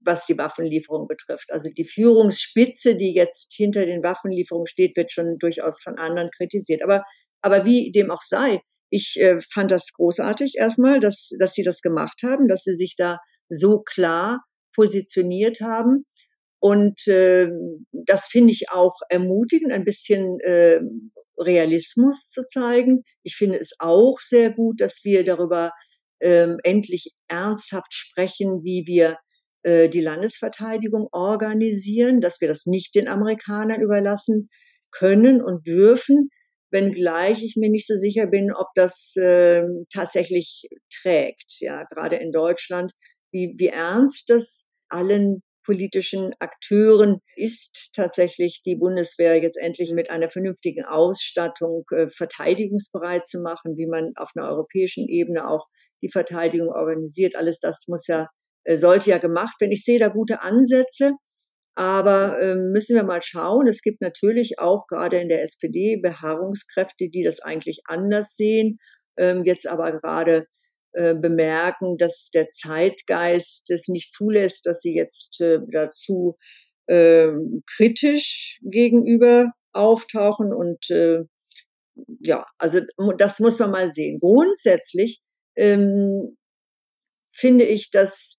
A: was die Waffenlieferung betrifft. Also die Führungsspitze, die jetzt hinter den Waffenlieferungen steht, wird schon durchaus von anderen kritisiert. Aber, aber wie dem auch sei, ich äh, fand das großartig erstmal, dass, dass sie das gemacht haben, dass sie sich da so klar positioniert haben. Und äh, das finde ich auch ermutigend, ein bisschen äh, Realismus zu zeigen. Ich finde es auch sehr gut, dass wir darüber ähm, endlich ernsthaft sprechen, wie wir äh, die Landesverteidigung organisieren, dass wir das nicht den Amerikanern überlassen können und dürfen, wenngleich ich mir nicht so sicher bin, ob das äh, tatsächlich trägt. Ja, gerade in Deutschland, wie, wie ernst das allen politischen Akteuren ist tatsächlich die Bundeswehr jetzt endlich mit einer vernünftigen Ausstattung äh, verteidigungsbereit zu machen, wie man auf einer europäischen Ebene auch die Verteidigung organisiert. Alles das muss ja, äh, sollte ja gemacht werden. Ich sehe da gute Ansätze. Aber äh, müssen wir mal schauen. Es gibt natürlich auch gerade in der SPD Beharrungskräfte, die das eigentlich anders sehen, ähm, jetzt aber gerade äh, bemerken, dass der Zeitgeist es nicht zulässt, dass sie jetzt äh, dazu äh, kritisch gegenüber auftauchen und äh, ja, also das muss man mal sehen. Grundsätzlich ähm, finde ich, dass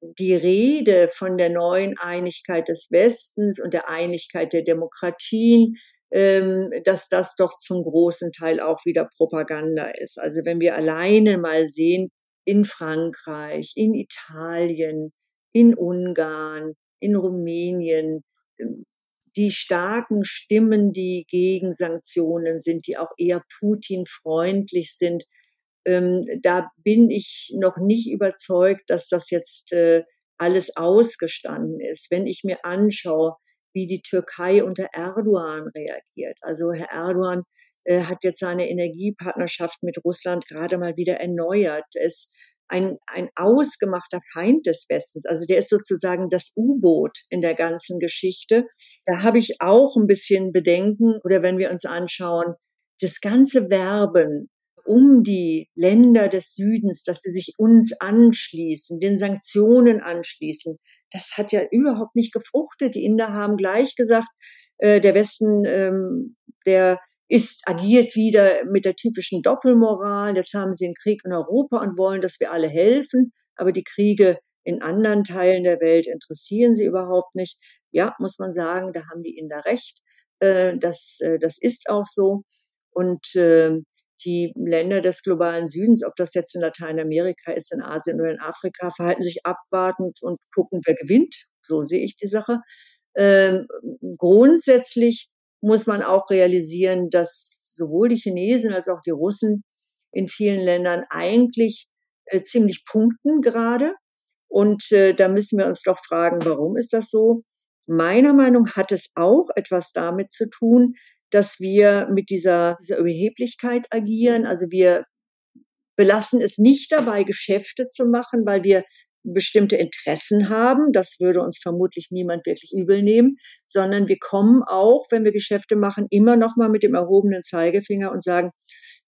A: die Rede von der neuen Einigkeit des Westens und der Einigkeit der Demokratien ähm, dass das doch zum großen Teil auch wieder Propaganda ist. Also wenn wir alleine mal sehen, in Frankreich, in Italien, in Ungarn, in Rumänien, ähm, die starken Stimmen, die gegen Sanktionen sind, die auch eher Putin-freundlich sind, ähm, da bin ich noch nicht überzeugt, dass das jetzt äh, alles ausgestanden ist. Wenn ich mir anschaue, wie die Türkei unter Erdogan reagiert. Also Herr Erdogan äh, hat jetzt seine Energiepartnerschaft mit Russland gerade mal wieder erneuert. ist ein, ein ausgemachter Feind des Westens. Also der ist sozusagen das U-Boot in der ganzen Geschichte. Da habe ich auch ein bisschen Bedenken. Oder wenn wir uns anschauen, das ganze Werben um die Länder des Südens, dass sie sich uns anschließen, den Sanktionen anschließen, das hat ja überhaupt nicht gefruchtet. Die Inder haben gleich gesagt, äh, der Westen, ähm, der ist, agiert wieder mit der typischen Doppelmoral. Jetzt haben sie einen Krieg in Europa und wollen, dass wir alle helfen. Aber die Kriege in anderen Teilen der Welt interessieren sie überhaupt nicht. Ja, muss man sagen, da haben die Inder recht. Äh, das, äh, das ist auch so. Und äh, die Länder des globalen Südens, ob das jetzt in Lateinamerika ist, in Asien oder in Afrika, verhalten sich abwartend und gucken, wer gewinnt. So sehe ich die Sache. Ähm, grundsätzlich muss man auch realisieren, dass sowohl die Chinesen als auch die Russen in vielen Ländern eigentlich äh, ziemlich punkten gerade. Und äh, da müssen wir uns doch fragen, warum ist das so? Meiner Meinung hat es auch etwas damit zu tun, dass wir mit dieser, dieser Überheblichkeit agieren. Also wir belassen es nicht dabei, Geschäfte zu machen, weil wir bestimmte Interessen haben. Das würde uns vermutlich niemand wirklich übel nehmen, sondern wir kommen auch, wenn wir Geschäfte machen, immer noch mal mit dem erhobenen Zeigefinger und sagen,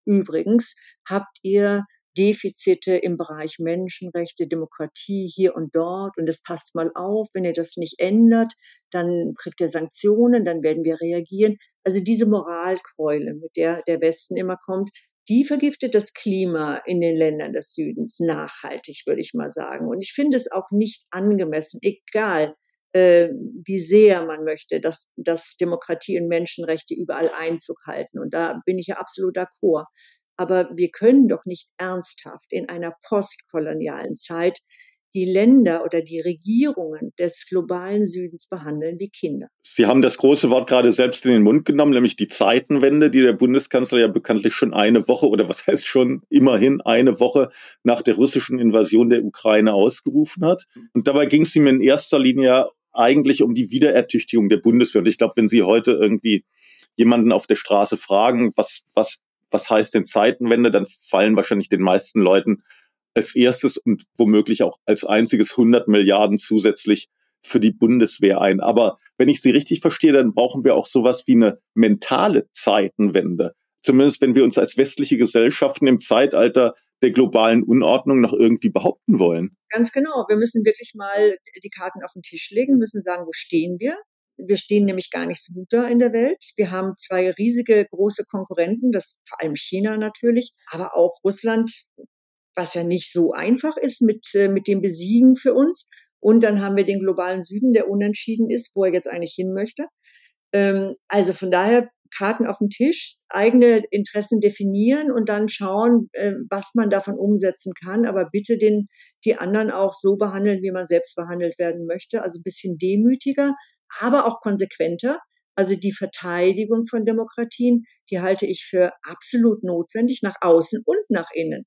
A: übrigens, habt ihr Defizite im Bereich Menschenrechte, Demokratie hier und dort und es passt mal auf, wenn ihr das nicht ändert, dann kriegt ihr Sanktionen, dann werden wir reagieren. Also diese Moralkeule, mit der der Westen immer kommt, die vergiftet das Klima in den Ländern des Südens nachhaltig, würde ich mal sagen. Und ich finde es auch nicht angemessen, egal äh, wie sehr man möchte, dass, dass Demokratie und Menschenrechte überall Einzug halten. Und da bin ich ja absolut d'accord. Aber wir können doch nicht ernsthaft in einer postkolonialen Zeit die Länder oder die Regierungen des globalen Südens behandeln wie Kinder.
B: Sie haben das große Wort gerade selbst in den Mund genommen, nämlich die Zeitenwende, die der Bundeskanzler ja bekanntlich schon eine Woche oder was heißt schon immerhin eine Woche nach der russischen Invasion der Ukraine ausgerufen hat. Und dabei ging es ihm in erster Linie eigentlich um die Wiederertüchtigung der Bundeswehr. Und ich glaube, wenn Sie heute irgendwie jemanden auf der Straße fragen, was, was, was heißt denn Zeitenwende, dann fallen wahrscheinlich den meisten Leuten als erstes und womöglich auch als einziges 100 Milliarden zusätzlich für die Bundeswehr ein. Aber wenn ich Sie richtig verstehe, dann brauchen wir auch sowas wie eine mentale Zeitenwende. Zumindest wenn wir uns als westliche Gesellschaften im Zeitalter der globalen Unordnung noch irgendwie behaupten wollen.
A: Ganz genau. Wir müssen wirklich mal die Karten auf den Tisch legen, müssen sagen, wo stehen wir? Wir stehen nämlich gar nicht so gut da in der Welt. Wir haben zwei riesige große Konkurrenten, das vor allem China natürlich, aber auch Russland was ja nicht so einfach ist mit, äh, mit dem Besiegen für uns. Und dann haben wir den globalen Süden, der unentschieden ist, wo er jetzt eigentlich hin möchte. Ähm, also von daher Karten auf den Tisch, eigene Interessen definieren und dann schauen, äh, was man davon umsetzen kann. Aber bitte den, die anderen auch so behandeln, wie man selbst behandelt werden möchte. Also ein bisschen demütiger, aber auch konsequenter. Also die Verteidigung von Demokratien, die halte ich für absolut notwendig nach außen und nach innen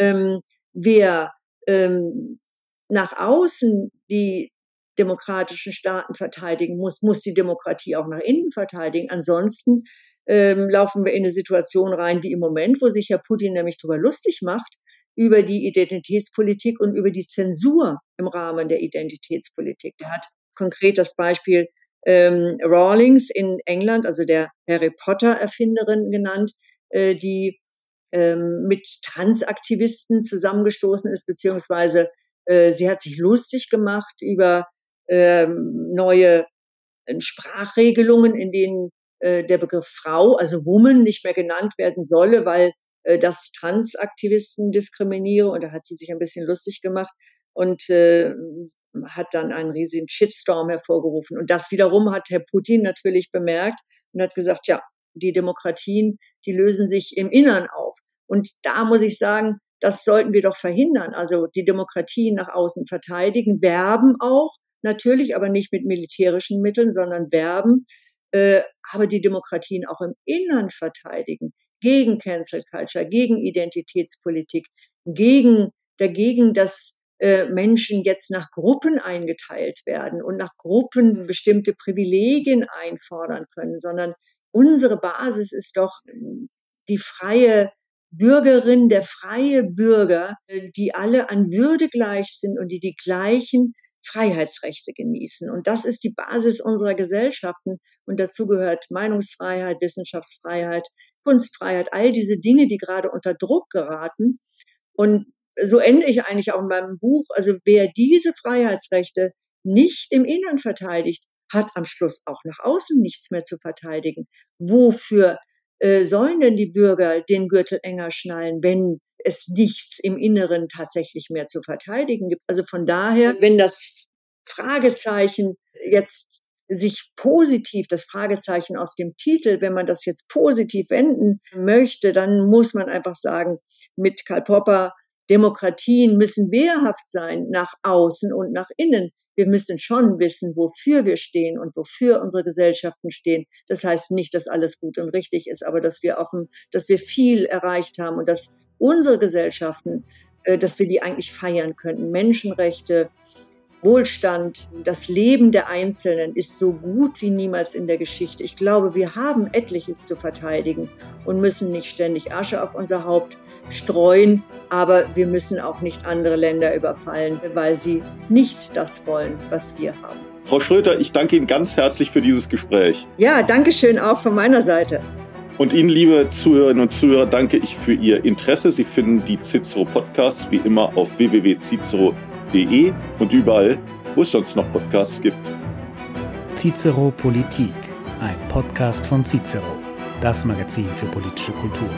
A: ähm, wer ähm, nach außen die demokratischen Staaten verteidigen muss, muss die Demokratie auch nach innen verteidigen. Ansonsten ähm, laufen wir in eine Situation rein wie im Moment, wo sich Herr Putin nämlich darüber lustig macht, über die Identitätspolitik und über die Zensur im Rahmen der Identitätspolitik. Der hat konkret das Beispiel ähm, Rawlings in England, also der Harry Potter Erfinderin genannt, äh, die ähm, mit Transaktivisten zusammengestoßen ist, beziehungsweise äh, sie hat sich lustig gemacht über ähm, neue äh, Sprachregelungen, in denen äh, der Begriff Frau, also Woman, nicht mehr genannt werden solle, weil äh, das Transaktivisten diskriminiere. Und da hat sie sich ein bisschen lustig gemacht und äh, hat dann einen riesigen Shitstorm hervorgerufen. Und das wiederum hat Herr Putin natürlich bemerkt und hat gesagt, ja, die Demokratien, die lösen sich im Innern auf. Und da muss ich sagen, das sollten wir doch verhindern. Also die Demokratien nach außen verteidigen, werben auch, natürlich, aber nicht mit militärischen Mitteln, sondern werben, äh, aber die Demokratien auch im Innern verteidigen, gegen Cancel Culture, gegen Identitätspolitik, gegen dagegen, dass äh, Menschen jetzt nach Gruppen eingeteilt werden und nach Gruppen bestimmte Privilegien einfordern können, sondern unsere Basis ist doch ähm, die freie Bürgerin, der freie Bürger, äh, die alle an Würde gleich sind und die die gleichen Freiheitsrechte genießen. Und das ist die Basis unserer Gesellschaften. Und dazu gehört Meinungsfreiheit, Wissenschaftsfreiheit, Kunstfreiheit, all diese Dinge, die gerade unter Druck geraten. Und so ende ich eigentlich auch in meinem Buch. Also wer diese Freiheitsrechte nicht im Innern verteidigt, hat am Schluss auch nach außen nichts mehr zu verteidigen. Wofür äh, sollen denn die Bürger den Gürtel enger schnallen, wenn es nichts im Inneren tatsächlich mehr zu verteidigen gibt? Also von daher, wenn das Fragezeichen jetzt sich positiv, das Fragezeichen aus dem Titel, wenn man das jetzt positiv wenden möchte, dann muss man einfach sagen, mit Karl Popper Demokratien müssen wehrhaft sein nach außen und nach innen. Wir müssen schon wissen, wofür wir stehen und wofür unsere Gesellschaften stehen. Das heißt nicht, dass alles gut und richtig ist, aber dass wir offen, dass wir viel erreicht haben und dass unsere Gesellschaften, äh, dass wir die eigentlich feiern könnten. Menschenrechte, Wohlstand, das Leben der Einzelnen ist so gut wie niemals in der Geschichte. Ich glaube, wir haben etliches zu verteidigen und müssen nicht ständig Asche auf unser Haupt streuen, aber wir müssen auch nicht andere Länder überfallen, weil sie nicht das wollen, was wir haben.
B: Frau Schröter, ich danke Ihnen ganz herzlich für dieses Gespräch.
A: Ja, danke schön auch von meiner Seite.
B: Und Ihnen, liebe Zuhörerinnen und Zuhörer, danke ich für Ihr Interesse. Sie finden die Cicero Podcasts wie immer auf www.cicero.de und überall, wo es sonst noch Podcasts gibt.
C: Cicero Politik, ein Podcast von Cicero, das Magazin für politische Kultur.